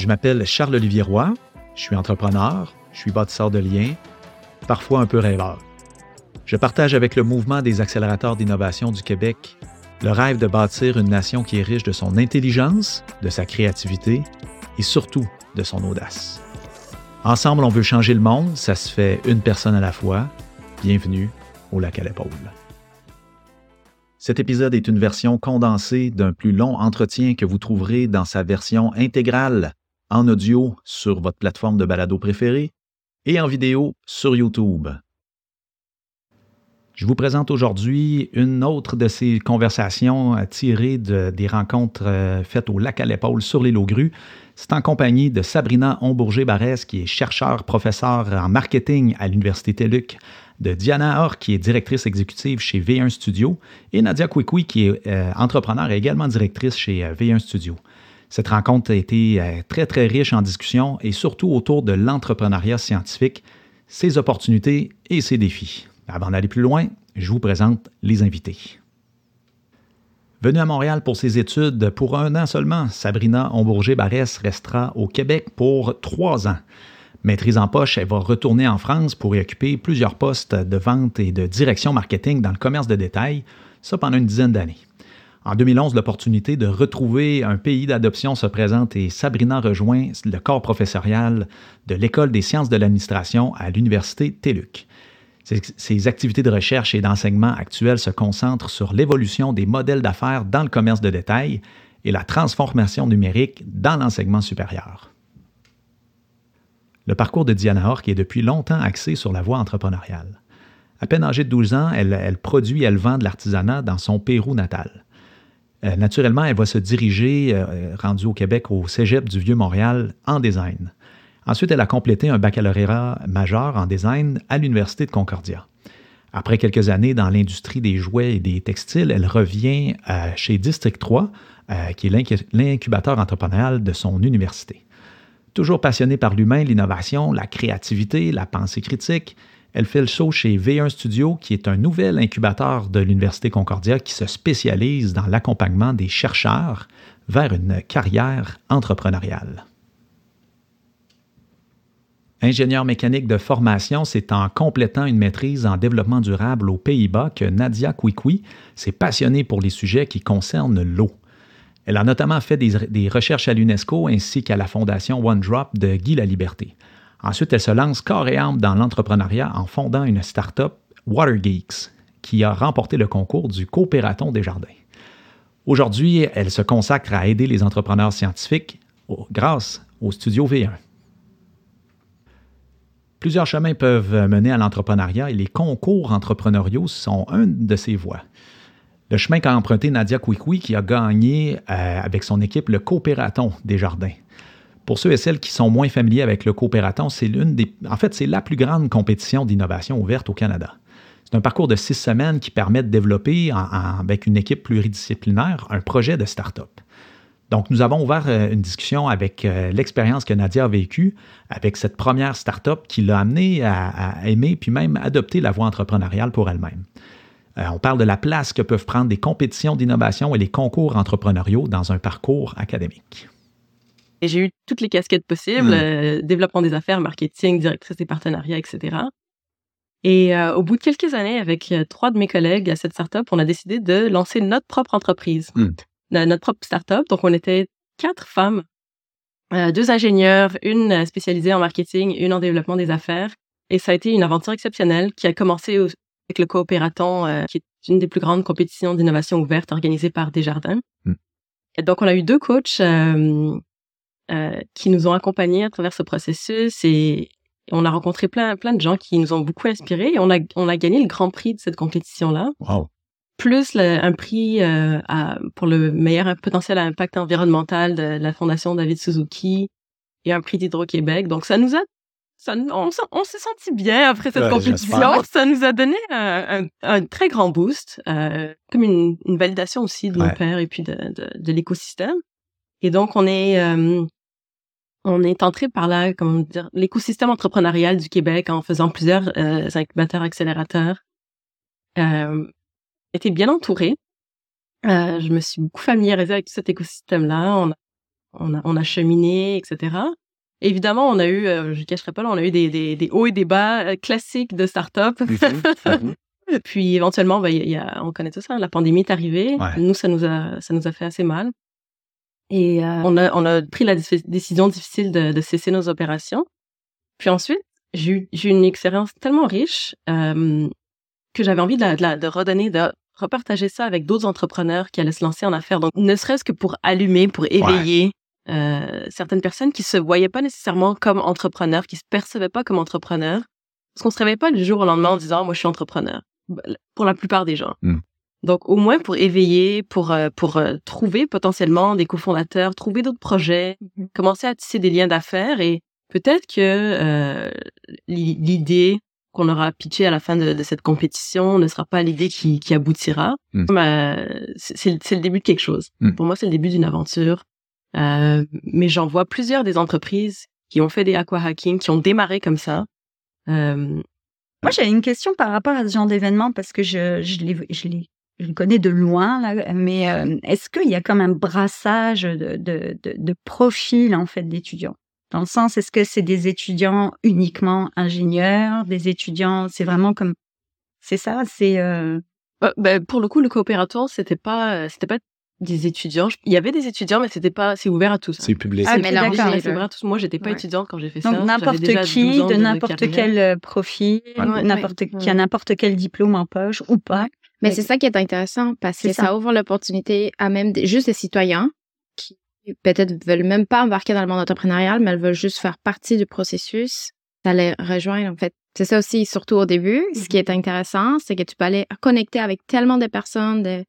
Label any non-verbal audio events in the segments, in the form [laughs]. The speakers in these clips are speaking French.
Je m'appelle Charles-Olivier Roy, je suis entrepreneur, je suis bâtisseur de liens, parfois un peu rêveur. Je partage avec le mouvement des accélérateurs d'innovation du Québec le rêve de bâtir une nation qui est riche de son intelligence, de sa créativité et surtout de son audace. Ensemble, on veut changer le monde, ça se fait une personne à la fois. Bienvenue au Lac à l'épaule. Cet épisode est une version condensée d'un plus long entretien que vous trouverez dans sa version intégrale en audio sur votre plateforme de balado préférée et en vidéo sur YouTube. Je vous présente aujourd'hui une autre de ces conversations tirées de, des rencontres euh, faites au lac à l'épaule sur l'île aux grues. C'est en compagnie de Sabrina Ombourger-Barès, qui est chercheur, professeur en marketing à l'Université TELUC, de Diana Or, qui est directrice exécutive chez V1 Studio, et Nadia Kwikwi, qui est euh, entrepreneur et également directrice chez euh, V1 Studio. Cette rencontre a été très, très riche en discussions et surtout autour de l'entrepreneuriat scientifique, ses opportunités et ses défis. Avant d'aller plus loin, je vous présente les invités. Venue à Montréal pour ses études pour un an seulement, Sabrina Ombourger-Barès restera au Québec pour trois ans. Maîtrise en poche, elle va retourner en France pour y occuper plusieurs postes de vente et de direction marketing dans le commerce de détail, ça pendant une dizaine d'années. En 2011, l'opportunité de retrouver un pays d'adoption se présente et Sabrina rejoint le corps professorial de l'École des sciences de l'administration à l'Université TELUC. Ces activités de recherche et d'enseignement actuelles se concentrent sur l'évolution des modèles d'affaires dans le commerce de détail et la transformation numérique dans l'enseignement supérieur. Le parcours de Diana Ork est depuis longtemps axé sur la voie entrepreneuriale. À peine âgée de 12 ans, elle, produit et elle vend de l'artisanat dans son Pérou natal. Euh, naturellement, elle va se diriger, euh, rendue au Québec, au Cégep du Vieux-Montréal en design. Ensuite, elle a complété un baccalauréat majeur en design à l'Université de Concordia. Après quelques années dans l'industrie des jouets et des textiles, elle revient euh, chez District 3, euh, qui est l'incubateur entrepreneurial de son université. Toujours passionnée par l'humain, l'innovation, la créativité, la pensée critique, elle fait le saut chez V1 Studio, qui est un nouvel incubateur de l'Université Concordia qui se spécialise dans l'accompagnement des chercheurs vers une carrière entrepreneuriale. Ingénieur mécanique de formation, c'est en complétant une maîtrise en développement durable aux Pays-Bas que Nadia Kwikwi s'est passionnée pour les sujets qui concernent l'eau. Elle a notamment fait des, recherches à l'UNESCO ainsi qu'à la fondation One Drop de Guy Liberté. Ensuite, elle se lance corps et âme dans l'entrepreneuriat en fondant une start-up, Watergeeks, qui a remporté le concours du Coopératon des Jardins. Aujourd'hui, elle se consacre à aider les entrepreneurs scientifiques grâce au Studio V1. Plusieurs chemins peuvent mener à l'entrepreneuriat et les concours entrepreneuriaux sont une de ces voies. Le chemin qu'a emprunté Nadia Kwikwi qui a gagné euh, avec son équipe le Coopératon des Jardins. Pour ceux et celles qui sont moins familiers avec le Coopératon, c'est l'une la plus grande compétition d'innovation ouverte au Canada. C'est un parcours de six semaines qui permet de développer, avec une équipe pluridisciplinaire, un projet de start-up. Donc, nous avons ouvert euh, une discussion avec euh, l'expérience que Nadia a vécue avec cette première start-up qui l'a amenée à, aimer puis même adopter la voie entrepreneuriale pour elle-même. Euh, on parle de la place que peuvent prendre des compétitions d'innovation et les concours entrepreneuriaux dans un parcours académique. Et j'ai eu toutes les casquettes possibles, hmm. développement des affaires, marketing, directrice des partenariats, etc. Et au bout de quelques années, avec trois de mes collègues à cette startup, on a décidé de lancer notre propre entreprise. Hmm notre propre start-up. Donc, on était quatre femmes, euh, deux ingénieurs, une spécialisée en marketing, une en développement des affaires. Et ça a été une aventure exceptionnelle qui a commencé avec le Coopératon, euh, qui est une des plus grandes compétitions d'innovation ouverte organisées par Desjardins. Mm. Et donc, on a eu deux coachs euh, euh, qui nous ont accompagnés à travers ce processus et on a rencontré plein, plein de gens qui nous ont beaucoup inspirés et on a, on a gagné le grand prix de cette compétition-là. Wow plus un prix euh, pour le meilleur potentiel à impact environnemental de la Fondation David Suzuki et un prix d'Hydro-Québec. Donc, ça nous a ça, on, s'est senti bien après cette compétition. Ça nous a donné un, très grand boost, euh, comme une, validation aussi de nos pairs et puis de, de, l'écosystème. Et donc, on est, euh, on est entré par là, comment dire, l'écosystème entrepreneurial du Québec en faisant plusieurs incubateurs accélérateurs était bien entourée. Euh, je me suis beaucoup familiarisée avec tout cet écosystème-là. On a on a, on a cheminé, etc. Évidemment, on a eu, je ne cacherai pas, là, on a eu des, des, des hauts et des bas classiques de start-up. Mhm. [laughs] Puis éventuellement, bah, y a, on connaît tout ça, la pandémie est arrivée. Nous, ça nous a, ça nous a fait assez mal. Et euh, on, a, on a pris la décision difficile de, de, cesser nos opérations. Puis ensuite, j'ai eu, eu, une expérience tellement riche euh, que j'avais envie de, de, de, redonner, de repartager ça avec d'autres entrepreneurs qui allaient se lancer en affaires. Donc, ne serait-ce que pour allumer, pour éveiller euh, certaines personnes qui se voyaient pas nécessairement comme entrepreneurs, qui se percevaient pas comme entrepreneurs, parce qu'on se réveille pas du jour au lendemain en disant moi je suis entrepreneur. Bah, pour la plupart des gens. Hmm. Donc au moins pour éveiller, pour euh, pour euh, trouver potentiellement des cofondateurs, trouver d'autres projets, mhm. commencer à tisser des liens d'affaires et peut-être que euh, l'idée qu'on aura pitché à la fin de, cette compétition ne sera pas l'idée qui, qui aboutira. Hmm. c'est le début de quelque chose. Hmm. Pour moi, c'est le début d'une aventure. mais j'en vois plusieurs des entreprises qui ont fait des aqua hacking, qui ont démarré comme ça. Moi, j'avais une question par rapport à ce genre d'événement parce que je, je, les, je, les connais de loin, là, mais euh, est-ce qu'il y a comme un brassage de, de, de, de profils en fait d'étudiants? Dans le sens, est-ce que c'est des étudiants uniquement ingénieurs, des étudiants, c'est vraiment comme, c'est ça, c'est. Euh... Euh, ben, pour le coup, le coopérateur, c'était pas, c'était pas des étudiants. Il y avait des étudiants, mais c'était pas, c'est ouvert à tous. C'est public. Ah, mais c'est ouvert à tous. Moi, j'étais pas étudiante quand j'ai fait ça. Donc n'importe qui, de n'importe quel euh, profil, n'importe qui a n'importe quel diplôme en poche ou pas. Mais c'est ça qui est intéressant parce que ça. ouvre l'opportunité à même juste des citoyens qui peut-être veulent même pas embarquer dans le monde entrepreneurial, mais elles veulent juste faire partie du processus. Ça les rejoint en fait. C'est ça aussi, surtout au début. Ce qui mhm. est intéressant, c'est que tu peux aller connecter avec tellement de personnes, de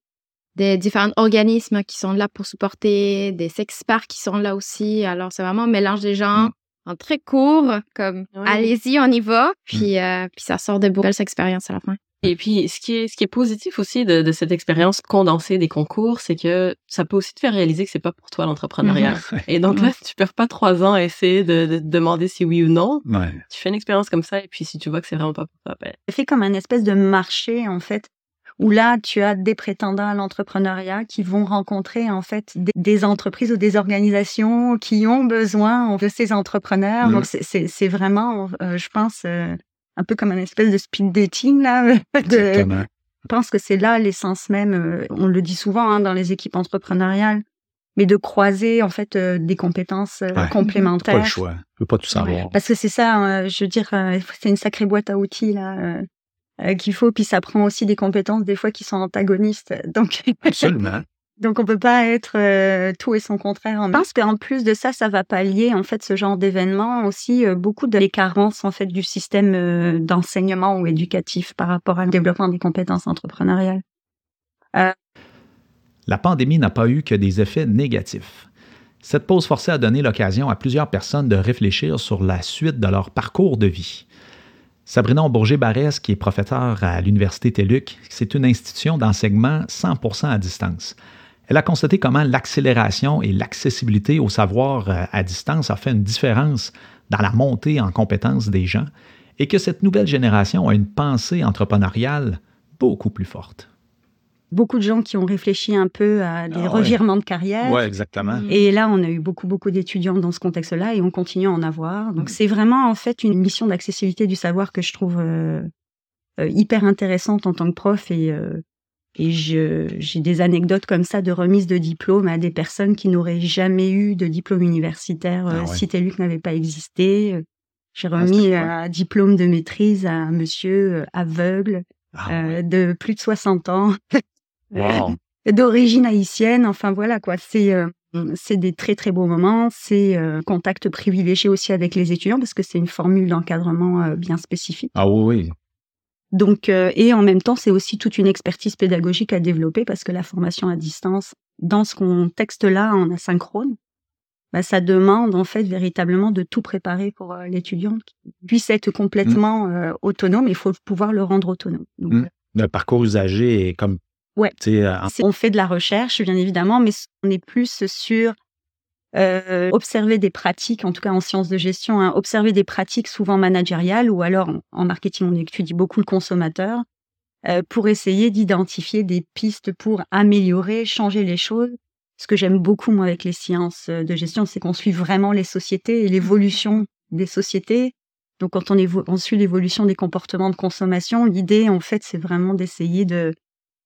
des différents organismes qui sont là pour supporter, des experts qui sont là aussi. Alors, c'est vraiment un mélange des gens mm. en très court, comme allez-y, on y va, mm. puis, euh, puis ça sort de belles expériences à la fin. Et puis, ce qui est, ce qui est positif aussi de, de cette expérience condensée des concours, c'est que ça peut aussi te faire réaliser que c'est pas pour toi l'entrepreneuriat. [laughs] Et donc là, tu perds pas trois ans à essayer de, de demander si oui ou non. Tu fais une expérience comme ça, et puis si tu vois que c'est vraiment pas pour toi, ben... fait comme un espèce de marché, en fait, où là, tu as des prétendants à l'entrepreneuriat qui vont rencontrer en fait des, entreprises ou des organisations qui ont besoin de ces entrepreneurs. Donc, c'est vraiment, euh, je pense, euh, un peu comme un espèce de speed dating là. [laughs] De, je pense que c'est là l'essence même. Euh, on le dit souvent hein, dans les équipes entrepreneuriales, mais de croiser en fait des compétences complémentaires. Pas le choix, je peux pas tout savoir. Parce que c'est ça, je veux dire, c'est une sacrée boîte à outils là euh, qu'il faut. Puis ça prend aussi des compétences des fois qui sont antagonistes. Donc absolument. Donc on peut pas être euh, tout et son contraire. Je pense qu'en plus de ça, ça va pallier en fait ce genre d'événement aussi euh, beaucoup de les carences en fait du système d'enseignement ou éducatif par rapport au développement des compétences entrepreneuriales. La pandémie n'a pas eu que des effets négatifs. Cette pause forcée a donné l'occasion à plusieurs personnes de réfléchir sur la suite de leur parcours de vie. Sabrina Bourget-Barès, qui est professeure à l'Université TELUC, c'est une institution d'enseignement 100% à distance. Elle a constaté comment l'accélération et l'accessibilité au savoir euh, à distance a fait une différence dans la montée en compétences des gens et que cette nouvelle génération a une pensée entrepreneuriale beaucoup plus forte beaucoup de gens qui ont réfléchi un peu à des ah revirements de carrière. Oui, exactement. Et là, on a eu beaucoup, beaucoup d'étudiants dans ce contexte-là et on continue à en avoir. Donc, mm. c'est vraiment, en fait, une mission d'accessibilité du savoir que je trouve euh, euh, hyper intéressante en tant que prof et, euh, et j'ai des anecdotes comme ça de remise de diplôme à des personnes qui n'auraient jamais eu de diplôme universitaire ah si TELUC n'avait pas existé. J'ai ah, remis un diplôme de maîtrise à un monsieur aveugle de plus de 60 ans [laughs] d'origine haïtienne. Enfin voilà quoi, c'est euh, c'est des très très beaux moments. C'est euh, contact privilégié aussi avec les étudiants parce que c'est une formule d'encadrement euh, bien spécifique. Ah oui. Donc et en même temps, c'est aussi toute une expertise pédagogique à développer parce que la formation à distance dans ce contexte-là en asynchrone, bah, ça demande en fait véritablement de tout préparer pour l'étudiant qui puisse être complètement mmh. autonome. Il faut pouvoir le rendre autonome. Donc, mmh. Le parcours usagé est comme Ouais. Euh, on fait de la recherche, bien évidemment, mais on est plus sur euh, observer des pratiques, en tout cas en sciences de gestion, hein, observer des pratiques souvent managériales ou alors en, marketing, on étudie beaucoup le consommateur euh, pour essayer d'identifier des pistes pour améliorer, changer les choses ce que j'aime beaucoup moi avec les sciences de gestion, c'est qu'on suit vraiment les sociétés et l'évolution des sociétés. Donc quand on, on suit l'évolution des comportements de consommation, l'idée en fait c'est vraiment d'essayer de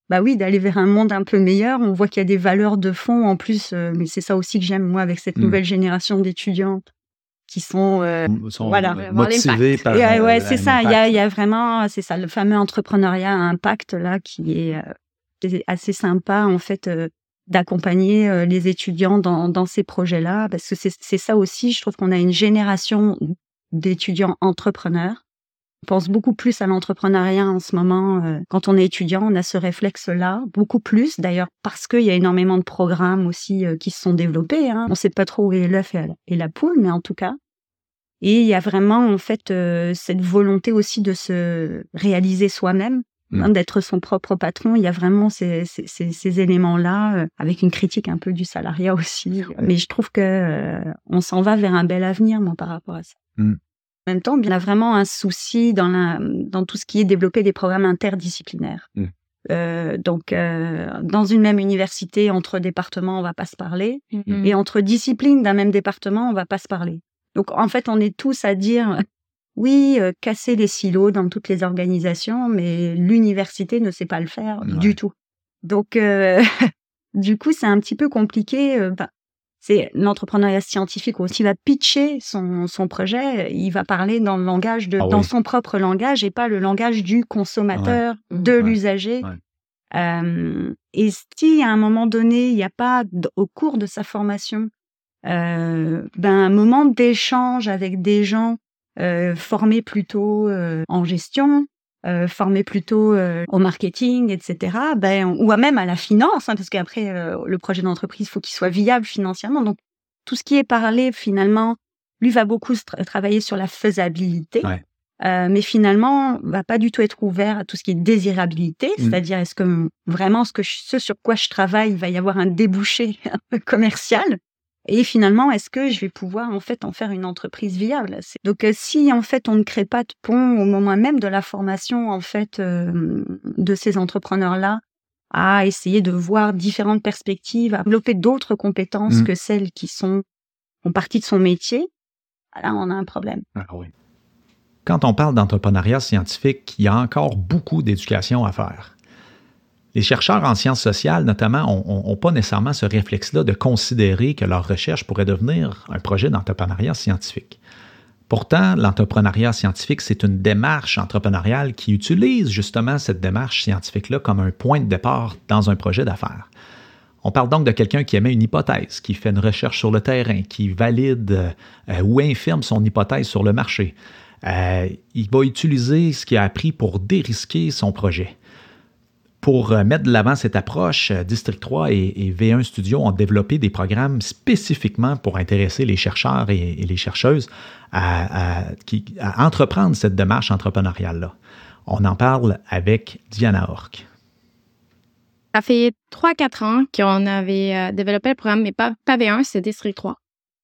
bah oui, d'aller vers un monde un peu meilleur. On voit qu'il y a des valeurs de fond en plus, euh, mais c'est ça aussi que j'aime moi avec cette mmh. nouvelle génération d'étudiantes qui sont, euh, voilà motivés par et, ouais, c'est ça. Il y a, y a, vraiment, c'est ça, le fameux entrepreneuriat à impact là qui est, euh, assez sympa en fait d'accompagner les étudiants dans, dans ces projets-là parce que c'est ça aussi. Je trouve qu'on a une génération d'étudiants entrepreneurs pense beaucoup plus à l'entrepreneuriat en ce moment. Euh, quand on est étudiant, on a ce réflexe-là, beaucoup plus d'ailleurs, parce qu'il y a énormément de programmes aussi euh, qui se sont développés. Hein. On ne sait pas trop où est l'œuf et, la poule, mais en tout cas. Et il y a vraiment en fait euh, cette volonté aussi de se réaliser soi-même, mmh. hein, d'être son propre patron. Il y a vraiment ces, éléments-là, avec une critique un peu du salariat [laughs] aussi. Mais je trouve que on s'en va vers un bel avenir, moi, par rapport à ça. Mmh. En même temps, il y a vraiment un souci dans, la, dans tout ce qui est développer des programmes interdisciplinaires. Mmh. Euh, donc, euh, dans une même université, entre départements, on va pas se parler, mmh. et entre disciplines d'un même département, on va pas se parler. Donc, en fait, on est tous à dire, [laughs] oui, euh, casser les silos dans toutes les organisations, mais l'université ne sait pas le faire du tout. Donc, euh, [laughs] du coup, c'est un petit peu compliqué. Euh, bah, c'est l'entrepreneuriat scientifique aussi va pitcher son, son projet, il va parler dans le langage de, ah dans son propre langage et pas le langage du consommateur, de l'usager. Euh, et si à un moment donné, il n'y a pas au cours de sa formation euh, ben, un moment d'échange avec des gens euh, formés plutôt en gestion, euh, formés plutôt euh, au marketing, etc. Ben, ou même à la finance, hein, parce qu'après euh, le projet d'entreprise, il faut qu'il soit viable financièrement. Donc tout ce qui est parlé finalement, lui va beaucoup travailler sur la faisabilité. mais finalement, va pas du tout être ouvert à tout ce qui est désirabilité, mmh. c'est-à-dire est-ce que vraiment ce que ce sur quoi je travaille, il va y avoir un débouché [laughs] commercial? Et finalement, est-ce que je vais pouvoir en fait en faire une entreprise viable? Donc, euh, si en fait on ne crée pas de pont au moment même de la formation en fait euh, de ces entrepreneurs-là, à essayer de voir différentes perspectives, à développer d'autres compétences mmh. que celles qui sont en partie de son métier, là on a un problème. Ah Quand on parle d'entrepreneuriat scientifique, il y a encore beaucoup d'éducation à faire. Les chercheurs en sciences sociales, notamment, n'ont pas nécessairement ce réflexe-là de considérer que leur recherche pourrait devenir un projet d'entrepreneuriat scientifique. Pourtant, l'entrepreneuriat scientifique, c'est une démarche entrepreneuriale qui utilise justement cette démarche scientifique-là comme un point de départ dans un projet d'affaires. On parle donc de quelqu'un qui émet une hypothèse, qui fait une recherche sur le terrain, qui valide euh, ou infirme son hypothèse sur le marché. Euh, il va utiliser ce qu'il a appris pour dérisquer son projet. Pour euh, mettre de l'avant cette approche, euh, District 3 et, V1 Studio ont développé des programmes spécifiquement pour intéresser les chercheurs et, les chercheuses à, entreprendre cette démarche entrepreneuriale-là. On en parle avec Diana Ork. Ça fait 3-4 ans qu'on avait euh, développé le programme, mais pas, V1, c'est District 3,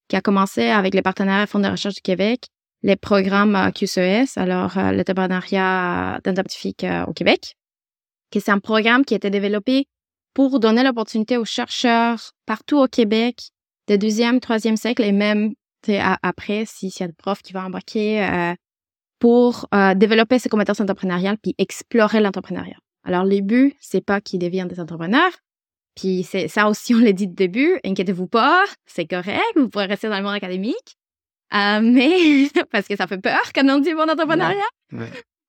qui a commencé avec les partenaires Fonds de recherche du Québec, les programmes QCES, alors l'entrepreneuriat scientifique au Québec, que c'est un programme qui a été développé pour donner l'opportunité aux chercheurs partout au Québec de deuxième, troisième siècle et même après, s'il y a des profs qui vont embarquer euh, pour euh, développer ces compétences entrepreneuriales puis explorer l'entrepreneuriat. Alors, le but, c'est pas qu'ils deviennent des entrepreneurs. Puis c'est ça aussi, on l'a dit au début, inquiétez-vous pas, c'est correct, vous pourrez rester dans le monde académique. Euh, mais [laughs] parce que ça fait peur quand on dit bon entrepreneuriat.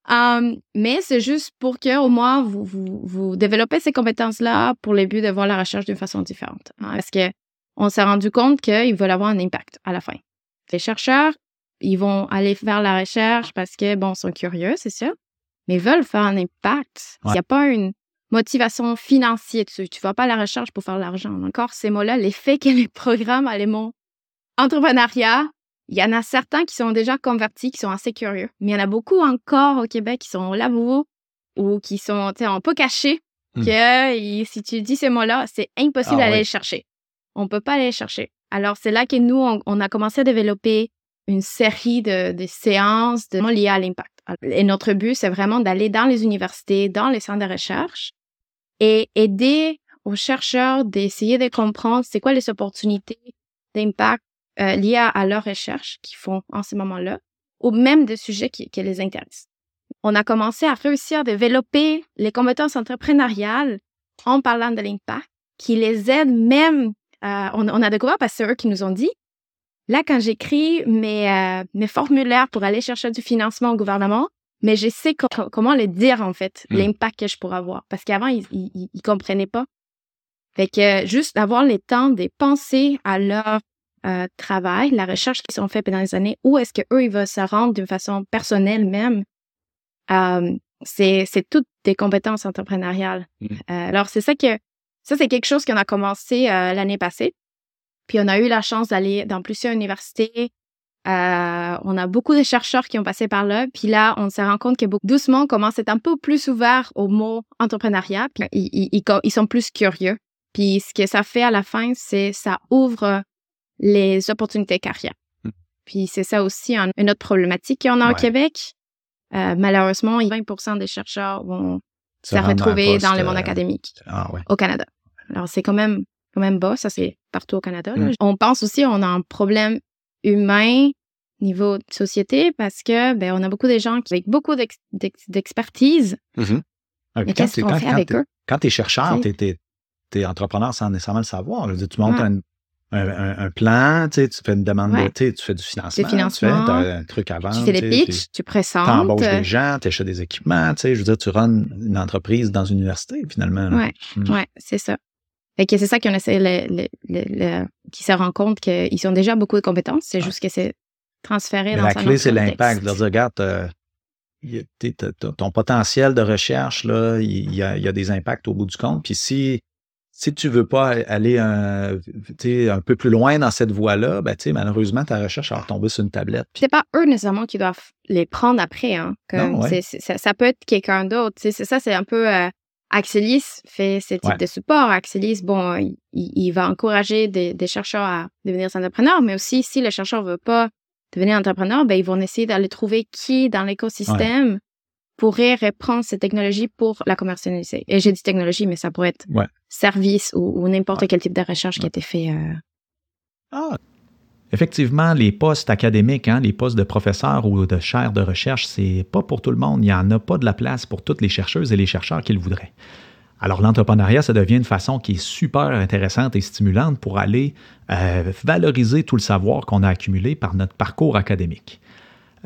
Um, mais c'est juste pour que au moins vous, vous, vous développez ces compétences-là pour le but de voir la recherche d'une façon différente. Hein, parce que on s'est rendu compte qu'ils veulent avoir un impact à la fin. Les chercheurs, ils vont aller faire la recherche parce que, bon, ils sont curieux, c'est sûr, mais ils veulent faire un impact. Il n'y a pas une motivation financière dessus. Tu ne vas pas à la recherche pour faire l'argent. Encore ces mots-là, l'effet que les programmes à mon entrepreneuriat, il y en a certains qui sont déjà convertis, qui sont assez curieux. Mais il y en a beaucoup encore au Québec qui sont là ou qui sont un peu cachés. Hmm. Que si tu dis ces mots-là, c'est impossible ah d'aller les chercher. On peut pas aller les chercher. Alors, c'est là que nous, on, a commencé à développer une série de, séances de, liées à l'impact. Et notre but, c'est vraiment d'aller dans les universités, dans les centres de recherche et aider aux chercheurs d'essayer de comprendre c'est quoi les opportunités d'impact euh, liées à, leur recherche qu'ils font en ce moment-là, ou même des sujets qui, qui les intéressent. On a commencé à réussir à développer les compétences entrepreneuriales en parlant de l'impact, qui les aident même. Euh, on, on, a découvert parce que c'est eux qui nous ont dit. Là, quand j'écris mes, euh, mes formulaires pour aller chercher du financement au gouvernement, mais je sais comment le dire, en fait, hmm. l'impact que je pourrais avoir. Parce qu'avant, ils, ils, comprenaient pas. Fait que juste avoir le temps de penser à leur euh, travail, la recherche qu'ils ont fait pendant les années, où est-ce qu'eux, ils veulent se rendre d'une façon personnelle même, euh, c'est, c'est toutes des compétences entrepreneuriales. Hmm. Euh, alors, c'est ça que, ça, c'est quelque chose qu'on a commencé euh, l'année passée. Puis on a eu la chance d'aller dans plusieurs universités, euh, on a beaucoup de chercheurs qui ont passé par là. Puis là, on se rend compte que doucement, on commence à être un peu plus ouvert au mot entrepreneuriat. Puis ils, sont plus curieux. Puis ce que ça fait à la fin, c'est ça ouvre les opportunités carrière. Hmm. Puis c'est ça aussi une autre problématique qu'on a au Québec. Euh, malheureusement, 20% des chercheurs vont se retrouver dans le monde euh, académique ah, au Canada. Alors c'est quand même quand même bas, ça c'est partout au Canada. Hmm. On pense aussi on a un problème humain niveau de société parce que ben on a beaucoup de gens qui avec beaucoup d'expertise. Mm-hmm. Ah, Mais qu'est-ce qu'on fait avec eux? Quand tu es chercheur, tu es, entrepreneur sans nécessairement le savoir. tu montes un, un, plan, tu fais une demande, tu fais du financement, financement, tu fais un truc avant. Tu fais des pitchs, tu présentes. Tu embauches des gens, tu achètes des équipements, je veux dire, tu runs une entreprise dans une université finalement. Oui, mm. ouais, c'est ça. Fait que c'est ça qu'on essaie, le, le, qui se rend compte qu'ils ont déjà beaucoup de compétences, c'est juste que c'est transféré dans La clé, c'est l'impact. De dire, regarde, euh, ton potentiel de recherche, là, il y, a, il y, a, des impacts au bout du compte. Puis si, si tu veux pas aller un, un peu plus loin dans cette voie-là, ben, malheureusement, ta recherche va tomber sur une tablette. C'est pas eux nécessairement qui doivent les prendre après. Hein, comme ça, peut être quelqu'un d'autre. C'est ça, c'est un peu... Euh, Axelis fait ce type de support. Axelis, bon, il, va encourager des, chercheurs à devenir entrepreneurs, mais aussi si le chercheur veut pas devenir entrepreneur, ben, ils vont essayer d'aller trouver qui dans l'écosystème pourrait reprendre ces technologies pour la commercialiser. Et j'ai dit technologie, mais ça pourrait être service ou, n'importe quel type de recherche qui a été fait. Euh. Ah. Effectivement, les postes académiques, hein, les postes de professeurs ou de chaires de recherche, c'est pas pour tout le monde. Il n'y en a pas de la place pour toutes les chercheuses et les chercheurs qu'ils voudraient. Alors l'entrepreneuriat, ça devient une façon qui est super intéressante et stimulante pour aller euh, valoriser tout le savoir qu'on a accumulé par notre parcours académique.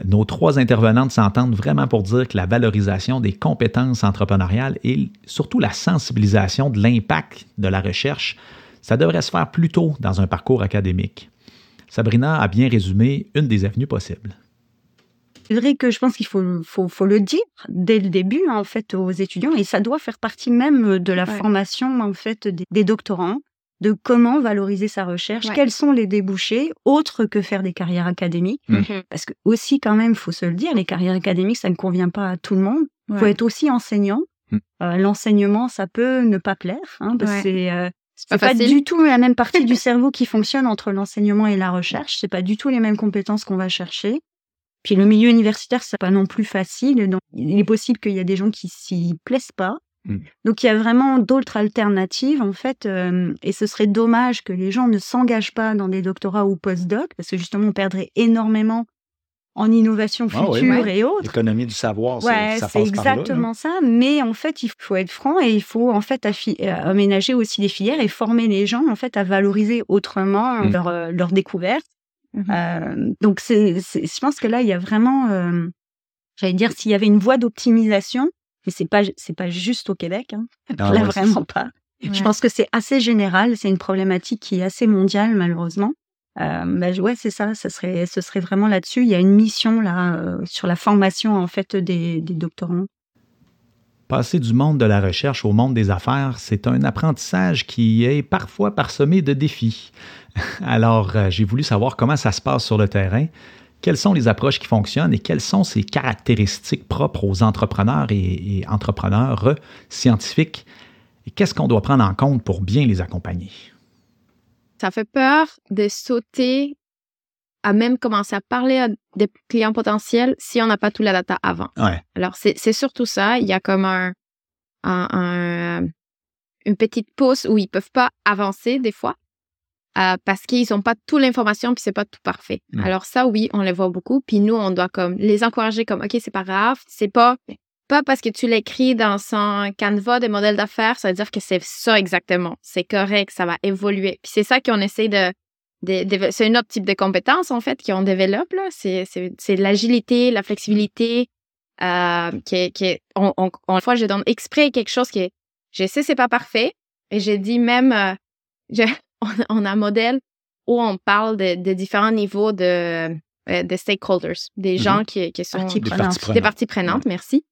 Nos trois intervenantes s'entendent vraiment pour dire que la valorisation des compétences entrepreneuriales et surtout la sensibilisation de l'impact de la recherche, ça devrait se faire plus tôt dans un parcours académique. Sabrina a bien résumé une des avenues possibles. C'est vrai que je pense qu'il faut, faut, le dire dès le début en fait aux étudiants et ça doit faire partie même de la formation en fait des, doctorants de comment valoriser sa recherche, quels sont les débouchés autres que faire des carrières académiques mmh. parce que aussi quand même faut se le dire les carrières académiques ça ne convient pas à tout le monde. Il faut être aussi enseignant. Mmh. Euh, l'enseignement ça peut ne pas plaire hein, parce que c'est euh, c'est pas, du tout la même partie du [laughs] cerveau qui fonctionne entre l'enseignement et la recherche. C'est pas du tout les mêmes compétences qu'on va chercher. Puis le milieu universitaire, c'est pas non plus facile. Donc, il est possible qu'il y a des gens qui s'y plaisent pas. Mm. Donc il y a vraiment d'autres alternatives en fait, euh, et ce serait dommage que les gens ne s'engagent pas dans des doctorats ou post-doc parce que justement on perdrait énormément en innovation ah future et autres. L'économie du savoir, ouais, c'est exactement ça. Mais en fait, il faut être franc et il faut en fait euh, aménager aussi des filières et former les gens en fait à valoriser autrement mmh. leur, euh, leur découverte. Mmh euh, donc, c'est, je pense que là, il y a vraiment, euh, j'allais dire, s'il y avait une voie d'optimisation, mais c'est pas, c'est pas juste au Québec, hein. [laughs] là vraiment pas. Je pense que c'est assez général, c'est une problématique qui est assez mondiale malheureusement. Euh, bah, ouais, c'est ça. Ce serait, ce serait vraiment là-dessus. Il y a une mission là euh, sur la formation en fait des, des, doctorants. Passer du monde de la recherche au monde des affaires, c'est un apprentissage qui est parfois parsemé de défis. [laughs] Alors, euh, j'ai voulu savoir comment ça se passe sur le terrain, quelles sont les approches qui fonctionnent et quelles sont ces caractéristiques propres aux entrepreneurs et, et entrepreneurs scientifiques? Et qu'est-ce qu'on doit prendre en compte pour bien les accompagner? Ça fait peur de sauter à même commencer à parler à des clients potentiels si on n'a pas tout la data avant. Alors, c'est surtout ça. Il y a comme un, un, une petite pause où ils peuvent pas avancer des fois euh, parce qu'ils ont pas toute l'information puis c'est pas tout parfait. Mm. Alors ça, oui, on les voit beaucoup. Puis nous, on doit comme les encourager comme ok, c'est pas grave, c'est pas pas parce que tu l'écris dans son canevas de modèle d'affaires, ça veut dire que c'est ça exactement. C'est correct, ça va évoluer. Puis c'est ça qu'on essaie de, de, de- c'est un autre type de compétence en fait qu'on développe là. C'est c'est l'agilité, la flexibilité. Euh, qui est, qui est- on, on, on- une fois, je donne exprès quelque chose qui est, je sais c'est pas parfait et j'ai dit même, euh, je- on, on a un modèle où on parle de, de différents niveaux de, euh, de stakeholders, des Mhm. gens qui, qui sont Parties Des prenantes. parties des prenantes. parties prenantes, merci.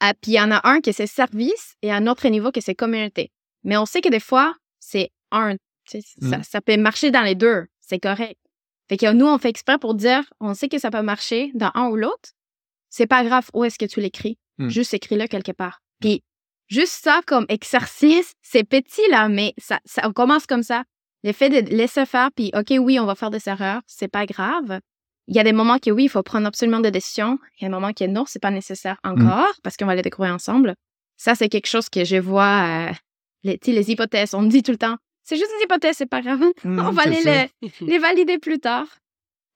Ah, puis il y en a un qui c'est service et un autre niveau qui c'est communauté. Mais on sait que des fois, c'est un. tu sais, Ça, Mm. ça peut marcher dans les deux. C'est correct. Fait que nous, on fait exprès pour dire, on sait que ça peut marcher dans un ou l'autre. C'est pas grave où est-ce que tu l'écris. Mm. Juste écris-le quelque part. Puis juste ça comme exercice, [laughs] c'est petit là, mais ça, ça, on commence comme ça. Le fait de laisser faire, puis OK, oui, on va faire des erreurs, c'est pas grave. Il y a des moments que oui, il faut prendre absolument des décisions. Il y a des moments que non, c'est pas nécessaire encore parce qu'on va les découvrir ensemble. Ça, c'est quelque chose que je vois. euh, les, les hypothèses, on me dit tout le temps, c'est juste des hypothèses, c'est pas grave. [laughs] on va les, [laughs] les, valider plus tard.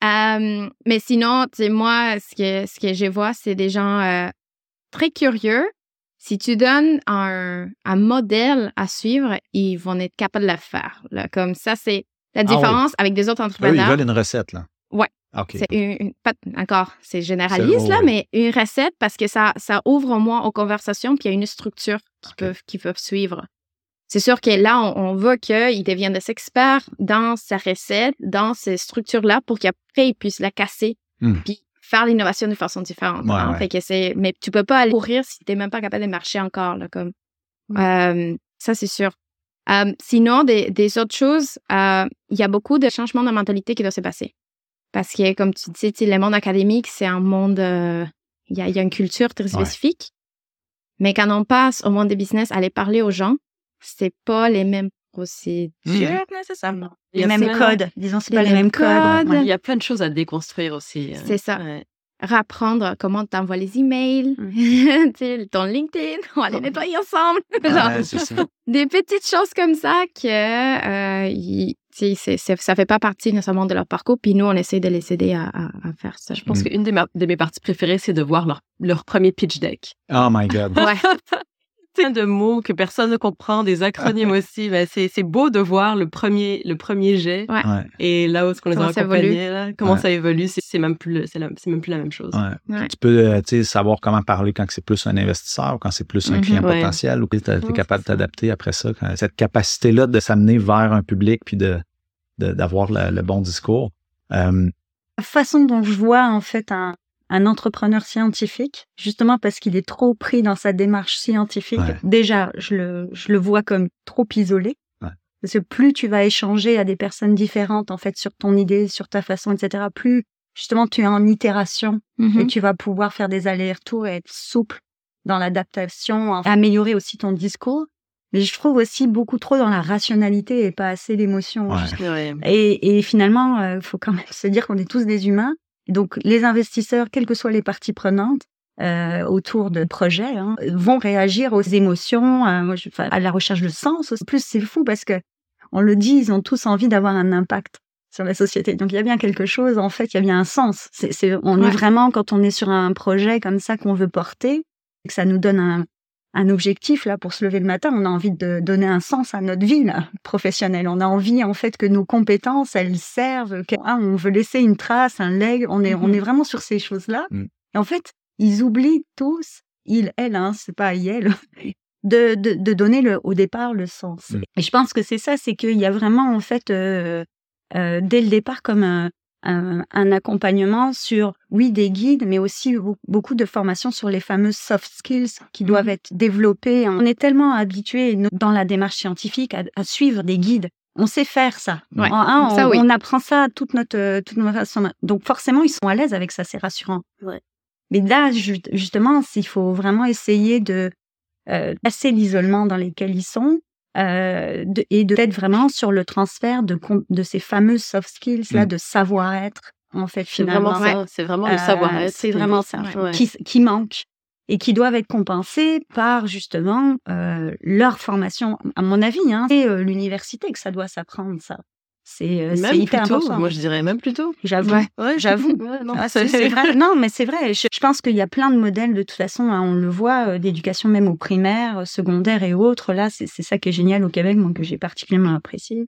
Euh, mais sinon, tu sais, moi, ce que, ce que je vois, c'est des gens euh, très curieux. Si tu donnes un, un modèle à suivre, ils vont être capables de le faire. là. Comme ça, c'est la Ah oui. différence avec des autres Eux, ils entrepreneurs. veulent une recette, là. Ouais. OK. C'est une, une- pas encore, c'est généraliste là, oh, oui. mais une recette parce que ça, ça ouvre au moins aux conversations puis il y a une structure qu'ils peuvent, peuvent suivre. C'est sûr que là, on, on veut qu'ils deviennent des experts dans sa recette, dans ces structures-là pour qu'après ils puissent la casser Hmm. puis faire l'innovation de façon différente. Ouais, hein. ouais. Fait que c'est, mais tu peux pas aller courir si t'es même pas capable de marcher encore là, comme. Euh, ça c'est sûr. Euh, sinon, des, des autres choses, euh, il y a beaucoup de changements de mentalité qui doivent se passer. Parce que, comme tu dis, le monde académique, c'est un monde, euh, il y, a, il y a une culture très Ouais. spécifique. Mais quand on passe au monde des business, aller parler aux gens, c'est pas les mêmes procédures Mmh. nécessairement. Y Les mêmes codes. Disons, c'est pas les mêmes codes. codes. Ouais. Il y a plein de choses à déconstruire aussi. hein. C'est ça. Ouais. Rapprendre comment t'envoies les emails, [laughs] Mm. sais, ton LinkedIn, on va les nettoyer ensemble. Genre, ça. [laughs] des petites choses comme ça que euh, c'est- ça fait pas partie nécessairement de leur parcours. Puis nous, on essaie de les aider à, à- à faire ça. Je pense Mm. qu'une de mes parties préférées, c'est de voir leur, leur premier pitch deck. Oh my God. Ouais, [laughs] Plein de mots que personne ne comprend, des acronymes [laughs] aussi. Ben, c'est c'est beau de voir le premier, le premier jet Ouais. et là où est-ce qu'on les a Comment ça accompagnés, là, comment Ouais. ça évolue. C'est même plus, c'est même plus la même chose. Ouais. Ouais. Tu peux euh, savoir comment parler quand c'est plus un investisseur ou quand c'est plus un Mhm. client Ouais. potentiel ou que tu es Ouais, capable de t'adapter après ça. quand- cette capacité-là de s'amener vers un public puis de de- d'avoir le, le bon discours. Euh, La façon dont je vois, en fait, un, un entrepreneur scientifique, justement parce qu'il est trop pris dans sa démarche scientifique, Ouais. déjà, je le, je le vois comme trop isolé. Ouais. Parce que plus tu vas échanger à des personnes différentes, en fait, sur ton idée, sur ta façon, etc., plus, justement, tu es en itération Mhm. et tu vas pouvoir faire des allers-retours et être souple dans l'adaptation, en- améliorer aussi ton discours. Mais je trouve aussi beaucoup trop dans la rationalité et pas assez l'émotion. Ouais. Et, et finalement, il faut quand même se dire qu'on est tous des humains. Donc, les investisseurs, quelles que soient les parties prenantes euh, autour de projets, hein, vont réagir aux émotions, à, moi, je- enfin, à la recherche de sens. En plus, c'est fou parce que on le dit, ils ont tous envie d'avoir un impact sur la société. Donc, il y a bien quelque chose. En fait, il y a bien un sens. C'est, c'est, on Ouais. est vraiment quand on est sur un projet comme ça qu'on veut porter, que ça nous donne un, un objectif là pour se lever le matin. On a envie de donner un sens à notre vie là, professionnelle. On a envie en fait que nos compétences elles servent. Ah, on veut laisser une trace, un leg. On est on Mhm. est vraiment sur ces choses là. Mm. Et en fait, ils oublient tous, ils, elles, hein, c'est pas elle, [laughs] de, de, de donner le, au départ le sens. Mm. Et je pense que c'est ça, c'est qu'il y a vraiment en fait euh, euh, dès le départ comme un, un, un accompagnement sur, oui, des guides, mais aussi beau- beaucoup de formations sur les fameuses soft skills qui doivent Mhm. être développées. On est tellement habitués nous, dans la démarche scientifique à, à suivre des guides. On sait faire ça. Ouais. Hein, on, Ça, oui. on apprend ça toute notre, euh, toute notre façon. Donc forcément, ils sont à l'aise avec ça, c'est rassurant. Ouais. Mais là, ju- justement, il faut vraiment essayer de euh, casser l'isolement dans lequel ils sont euh, de- et de d'être vraiment sur le transfert de, de ces fameuses soft skills là, Mm. de savoir-être en fait C'est finalement. vraiment ça. C'est vraiment le Euh, savoir-être. C'est vraiment ça Ouais. qui, qui manque. et qui doivent être compensés par justement euh, leur formation, à mon avis, hein, et euh, l'université que ça doit s'apprendre ça. C'est euh, hyper plus tôt, important. moi je dirais même plus tôt. J'avoue. Ouais, J'avoue. [laughs] Ouais, non, Ah, c'est vrai. Non, mais c'est vrai. Je, je pense qu'il y a plein de modèles de toute façon. hein, on le voit euh, d'éducation même au primaire, euh, secondaire et autres. Là, c'est ça qui est génial au Québec, moi que j'ai particulièrement apprécié.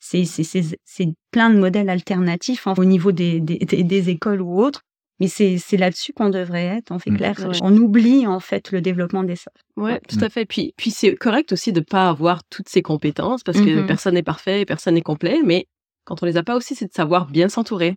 C'est c'est c'est c'est plein de modèles alternatifs hein, au niveau des, des des des écoles ou autres. Mais c'est c'est là-dessus qu'on devrait être. On fait Mm. clair. Ouais. On oublie en fait le développement des softs. Ouais, tout à fait. Puis, puis c'est correct aussi de pas avoir toutes ces compétences parce que Mhm. personne n'est parfait, personne n'est complet. Mais quand on les a pas aussi, c'est de savoir bien s'entourer.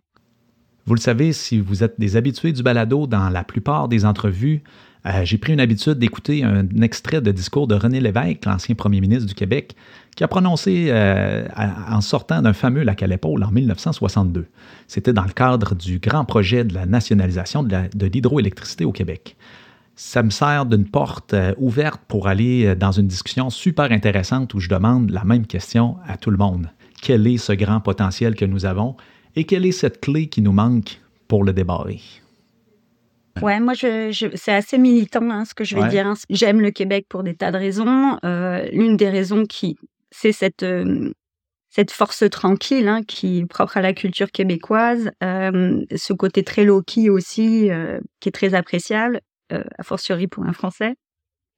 Vous le savez, si vous êtes des habitués du balado dans la plupart des entrevues, euh, j'ai pris une habitude d'écouter un extrait de discours de René Lévesque, l'ancien premier ministre du Québec, qui a prononcé euh, en sortant d'un fameux lac à l'épaule en 1962. C'était dans le cadre du grand projet de la nationalisation de l'hydroélectricité au Québec. Ça me sert d'une porte euh, ouverte pour aller dans une discussion super intéressante où je demande la même question à tout le monde. Quel est ce grand potentiel que nous avons et quelle est cette clé qui nous manque pour le débarrer? Ouais, moi, je, je, c'est assez militant hein, ce que je vais Ouais. dire. hein. J'aime le Québec pour des tas de raisons. Euh, L'une des raisons qui, c'est cette euh, cette force tranquille hein, qui est propre à la culture québécoise, euh, ce côté très low-key aussi, euh, qui est très appréciable, euh, a fortiori pour un Français,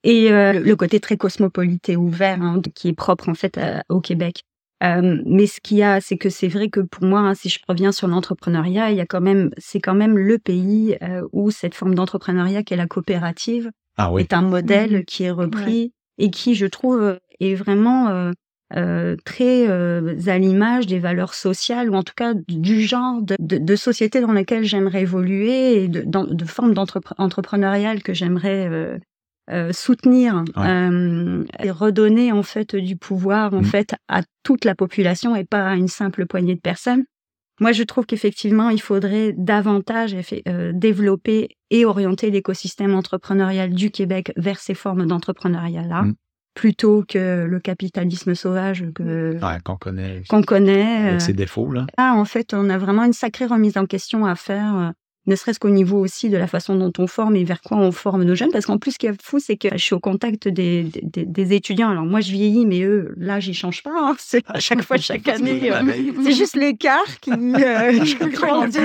et euh, le côté très cosmopolite et ouvert hein, qui est propre en fait à- au Québec. Euh, mais ce qu'il y a, c'est que c'est vrai que pour moi, hein, si je reviens sur l'entrepreneuriat, il y a quand même, c'est quand même le pays euh, où cette forme d'entrepreneuriat qui est la coopérative Ah est un modèle Mhm. qui est repris et qui, je trouve, est vraiment euh, euh, très euh, à l'image des valeurs sociales ou en tout cas du genre de, de, de société dans laquelle j'aimerais évoluer et de, dans- de forme d'entrepreneuriale que j'aimerais euh, soutenir Ouais. euh, et redonner en fait du pouvoir en Mhm. fait à toute la population et pas à une simple poignée de personnes. Moi, je trouve qu'effectivement, il faudrait davantage euh, développer et orienter l'écosystème entrepreneurial du Québec vers ces formes d'entrepreneuriat-là, Mm. plutôt que le capitalisme sauvage que Ouais, qu'on connaît qu'on connaît. avec ses défauts. Là. Là, en fait, on a vraiment une sacrée remise en question à faire, ne serait-ce qu'au niveau aussi de la façon dont on forme et vers quoi on forme nos jeunes. Parce qu'en plus, ce qui est fou, c'est que je suis au contact des, des, des étudiants. Alors moi, je vieillis, mais eux, là, j'y change pas. hein. C'est à chaque fois, chaque année. euh, c'est juste l'écart qui, euh, [laughs] grandit.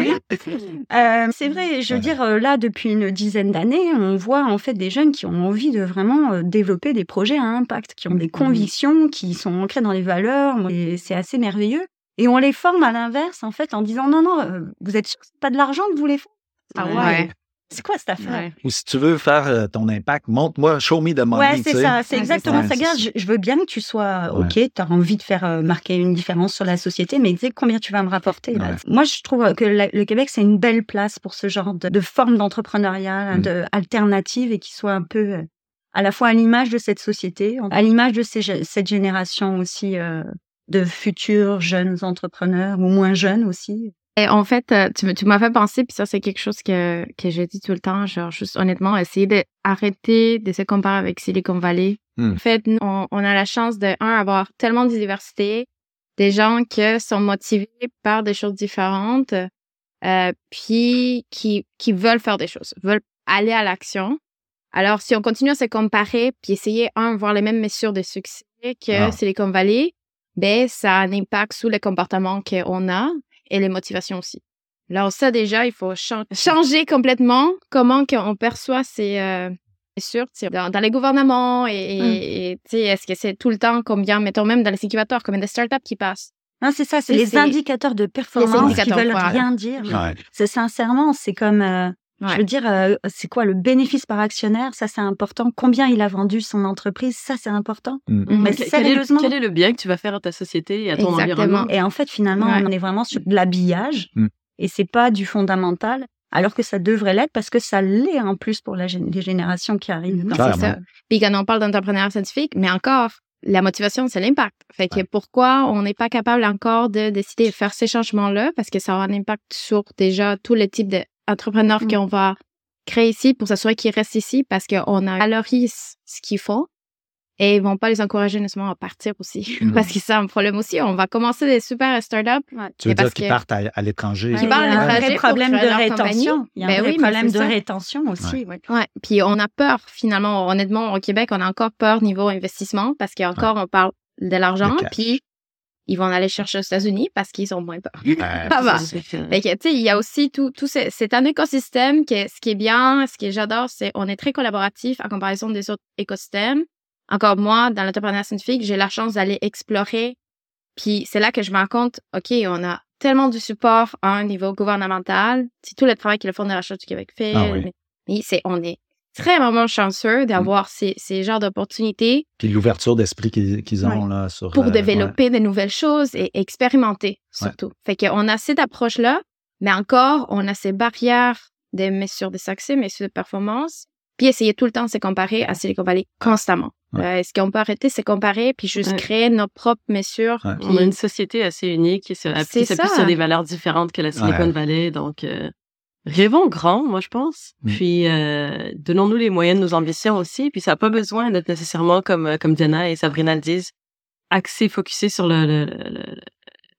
Euh, c'est vrai, je veux dire, là, depuis une dizaine d'années, on voit en fait des jeunes qui ont envie de vraiment développer des projets à impact, qui ont des convictions, qui sont ancrées dans les valeurs, et c'est assez merveilleux. Et on les forme à l'inverse, en fait, en disant non, non, vous êtes sûr que pas de l'argent que vous les faites Ah ouais. Ouais? C'est quoi cette affaire? Ouais. Ou si tu veux faire euh, ton impact, montre-moi, show me the money. Ouais, c'est ça, c'est exactement ça. Regarde, je, je veux bien que tu sois OK, tu as envie de faire euh, marquer une différence sur la société, mais tu sais combien tu vas me rapporter là? Ouais. Moi, je trouve que la- le Québec, c'est une belle place pour ce genre de, de forme d'entrepreneuriat, Mm. de alternative et qui soit un peu euh, à la fois à l'image de cette société, à l'image de ces cette génération aussi euh, de futurs jeunes entrepreneurs ou moins jeunes aussi. Et en fait, euh, tu, m'as fait penser, puis ça, c'est quelque chose que, que je dis tout le temps, genre, juste honnêtement, essayer d'arrêter de se comparer avec Silicon Valley. Hmm. En fait, nous, on, on a la chance de, un, avoir tellement de diversité, des gens qui sont motivés par des choses différentes, euh, puis qui, qui veulent faire des choses, veulent aller à l'action. Alors, si on continue à se comparer, puis essayer, un, voir les mêmes mesures de succès que Ah. Silicon Valley, ben, ça a un impact sur les comportements qu'on a et les motivations aussi. Alors ça déjà, il faut chan- changer complètement comment on perçoit ces euh, sûr dans, dans les gouvernements et, et- et, tu sais, est-ce que c'est tout le temps combien mettons même dans les incubateurs combien de startups qui passent? Non, c'est ça, c'est les indicateurs de performance qui indicateurs, veulent voilà. rien dire. Ouais. C'est sincèrement, c'est comme, euh, Ouais. je veux dire, euh, c'est quoi le bénéfice par actionnaire Ça, c'est important. Combien il a vendu son entreprise Ça, c'est important. Mhm. Mais Quel- quel, est, sérieusement. quel est le bien que tu vas faire à ta société et à ton Exactement. environnement? Et en fait, finalement, Ouais. on est vraiment sur de l'habillage Mm. et c'est pas du fondamental, alors que ça devrait l'être parce que ça l'est en plus pour la les générations qui arrivent. Clairement. c'est ça. Puis quand on parle d'entrepreneuriat scientifique, mais encore, la motivation, c'est l'impact. Fait que Ouais. pourquoi on n'est pas capable encore de décider de faire ces changements-là? Parce que ça aura un impact sur déjà tous les types d'entrepreneurs Mm. qu'on va créer ici pour s'assurer qu'ils restent ici parce qu'on a valorise ce qu'ils font et ils vont pas les encourager nécessairement à partir aussi [laughs] Mhm. parce que c'est un problème aussi. On va commencer des super startups. Tu veux dire qu'ils que- partent à, à l'étranger? Qui Il y parlent a un l'étranger vrai problème de rétention. Il y a un Ben vrai oui, problème de rétention aussi. ouais. Ouais. Puis on a peur finalement. Honnêtement, au Québec, on a encore peur niveau investissement parce qu'encore on parle de l'argent. Puis ils vont aller chercher aux États-Unis parce qu'ils ont moins peur. Ouais. [laughs] Ça va. C'est Fait que, tu sais, il y a aussi tout, tout ce- c'est un écosystème que ce qui est bien, ce que j'adore, c'est on est très collaboratif en comparaison des autres écosystèmes. Encore moi, dans l'entrepreneuriat scientifique, j'ai la chance d'aller explorer. Puis c'est là que je me rends compte, OK, on a tellement de support à un niveau gouvernemental. C'est tout le travail que le Fonds de recherche du Québec fait. Ah oui. Mais- mais c'est, on est très vraiment chanceux d'avoir ces, ces genres d'opportunités Puis l'ouverture d'esprit qu'ils qu'ils ont là sur. pour euh, développer de nouvelles choses et expérimenter surtout. Fait qu'on a cette approche-là, mais encore, on a ces barrières des mesures de succès, mesures de performance, puis essayer tout le temps de se comparer à Silicon Valley constamment. Ouais. Euh, Est-ce qu'on peut arrêter de se comparer puis juste Ouais. créer nos propres mesures? Ouais. On a une société assez unique qui C'est s'appuie sur des valeurs différentes que la Silicon Ouais. Valley. Donc, euh, rêvons grand, moi, je pense. Mm. Puis, euh, donnons-nous les moyens de nos ambitions aussi. Puis, ça n'a pas besoin d'être nécessairement, comme, euh, comme Diana et Sabrina le disent, axé, focusé sur le, le, le,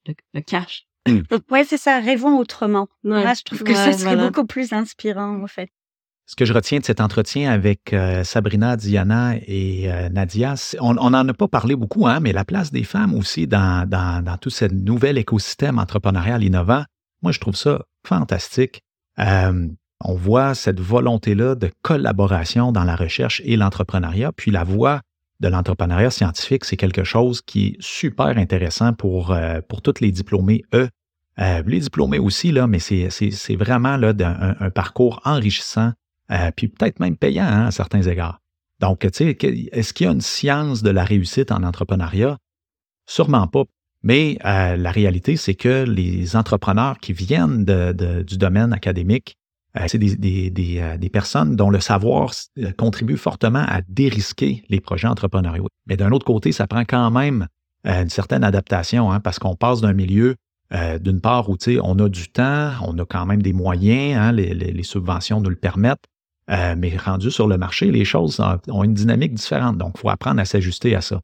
le, le cash. [laughs] Ouais, c'est ça. Rêvons autrement. Ouais. Moi, je trouve que Ouais, ça serait voilà. beaucoup plus inspirant, en fait. Ce que je retiens de cet entretien avec euh, Sabrina, Diana et euh, Nadia, c'est- on n'en a pas parlé beaucoup, hein, mais la place des femmes aussi dans, dans, dans tout ce nouvel écosystème entrepreneurial innovant, moi, je trouve ça fantastique. Euh, on voit cette volonté-là de collaboration dans la recherche et l'entrepreneuriat, puis la voie de l'entrepreneuriat scientifique, c'est quelque chose qui est super intéressant pour, euh, tous les diplômés, eux. Euh, les diplômés aussi, là, mais c'est vraiment là, un, parcours enrichissant puis peut-être même payant hein, à certains égards. Donc, tu sais, est-ce qu'il y a une science de la réussite en entrepreneuriat? Sûrement pas. Mais euh, la réalité, c'est que les entrepreneurs qui viennent de- de- du domaine académique, euh, c'est des, des- des, euh, des personnes dont le savoir euh, contribue fortement à dérisquer les projets entrepreneuriaux. Mais d'un autre côté, ça prend quand même euh, une certaine adaptation, hein, parce qu'on passe d'un milieu, euh, d'une part, où on a du temps, on a quand même des moyens, hein, les, les- les subventions nous le permettent, mais rendu sur le marché, les choses ont une dynamique différente. Donc, il faut apprendre à s'ajuster à ça.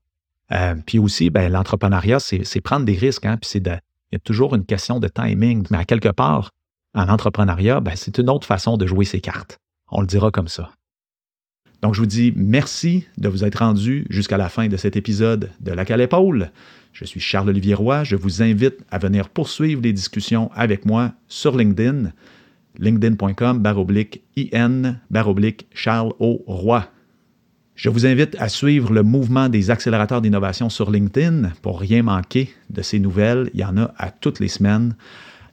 Euh, puis aussi, ben, l'entrepreneuriat, c'est prendre des risques. Hein, puis c'est il y a toujours une question de timing. Mais à quelque part, en entrepreneuriat, ben, c'est une autre façon de jouer ses cartes. On le dira comme ça. Donc, je vous dis merci de vous être rendu jusqu'à la fin de cet épisode de La Cale Épaule. Je suis Charles-Olivier Roy. Je vous invite à venir poursuivre les discussions avec moi sur LinkedIn linkedin.com baroblique IN baroblique Charles O. Roy. Je vous invite à suivre le mouvement des accélérateurs d'innovation sur LinkedIn pour rien manquer de ces nouvelles. Il y en a à toutes les semaines.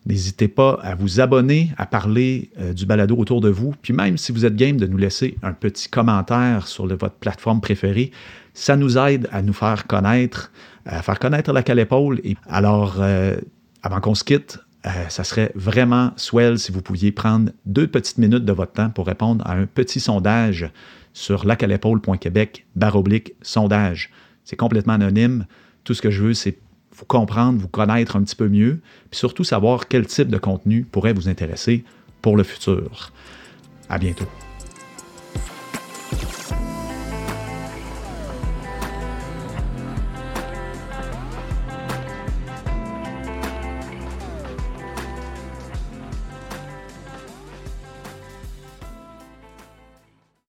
N'hésitez pas à vous abonner, à parler euh, du balado autour de vous. Puis même si vous êtes game de nous laisser un petit commentaire sur votre plateforme préférée, ça nous aide à nous faire connaître, à faire connaître la Calépaule. Et alors, euh, avant qu'on se quitte, euh, ça serait vraiment swell si vous pouviez prendre deux petites minutes de votre temps pour répondre à un petit sondage sur lacalépaule.québec, baroblique sondage. C'est complètement anonyme. Tout ce que je veux, c'est vous comprendre, vous connaître un petit peu mieux, puis surtout savoir quel type de contenu pourrait vous intéresser pour le futur. À bientôt.